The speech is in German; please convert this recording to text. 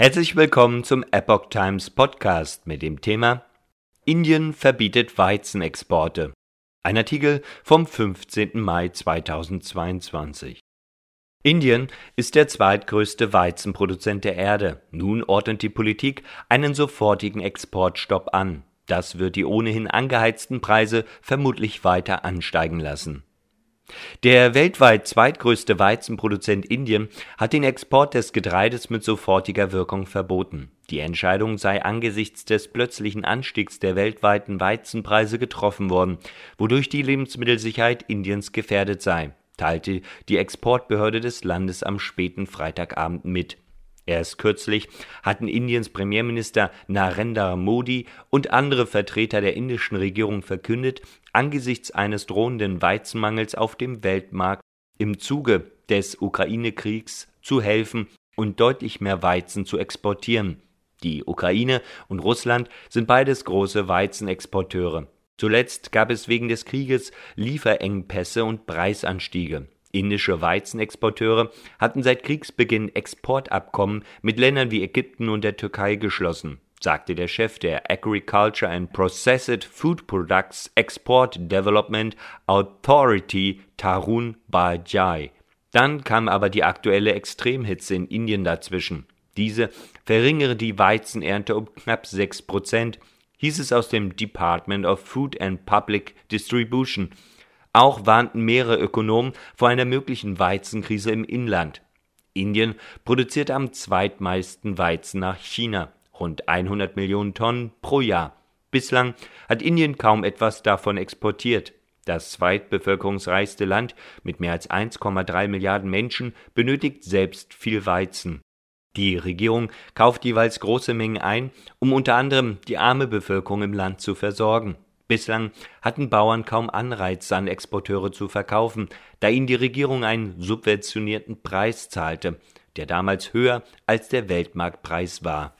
Herzlich willkommen zum Epoch Times Podcast mit dem Thema Indien verbietet Weizenexporte. Ein Artikel vom 15. Mai 2022. Indien ist der zweitgrößte Weizenproduzent der Erde. Nun ordnet die Politik einen sofortigen Exportstopp an. Das wird die ohnehin angeheizten Preise vermutlich weiter ansteigen lassen. Der weltweit zweitgrößte Weizenproduzent Indien hat den Export des Getreides mit sofortiger Wirkung verboten. Die Entscheidung sei angesichts des plötzlichen Anstiegs der weltweiten Weizenpreise getroffen worden, wodurch die Lebensmittelsicherheit Indiens gefährdet sei, teilte die Exportbehörde des Landes am späten Freitagabend mit Erst kürzlich hatten Indiens Premierminister Narendra Modi und andere Vertreter der indischen Regierung verkündet, angesichts eines drohenden Weizenmangels auf dem Weltmarkt im Zuge des Ukraine-Kriegs zu helfen und deutlich mehr Weizen zu exportieren. Die Ukraine und Russland sind beides große Weizenexporteure. Zuletzt gab es wegen des Krieges Lieferengpässe und Preisanstiege. Indische Weizenexporteure hatten seit Kriegsbeginn Exportabkommen mit Ländern wie Ägypten und der Türkei geschlossen, sagte der Chef der Agriculture and Processed Food Products Export Development Authority Tarun Bajai. Dann kam aber die aktuelle Extremhitze in Indien dazwischen. Diese verringere die Weizenernte um knapp 6 Prozent, hieß es aus dem Department of Food and Public Distribution auch warnten mehrere Ökonomen vor einer möglichen Weizenkrise im Inland. Indien produziert am zweitmeisten Weizen nach China, rund 100 Millionen Tonnen pro Jahr. Bislang hat Indien kaum etwas davon exportiert. Das zweitbevölkerungsreichste Land mit mehr als 1,3 Milliarden Menschen benötigt selbst viel Weizen. Die Regierung kauft jeweils große Mengen ein, um unter anderem die arme Bevölkerung im Land zu versorgen. Bislang hatten Bauern kaum Anreiz, an Exporteure zu verkaufen, da ihnen die Regierung einen subventionierten Preis zahlte, der damals höher als der Weltmarktpreis war.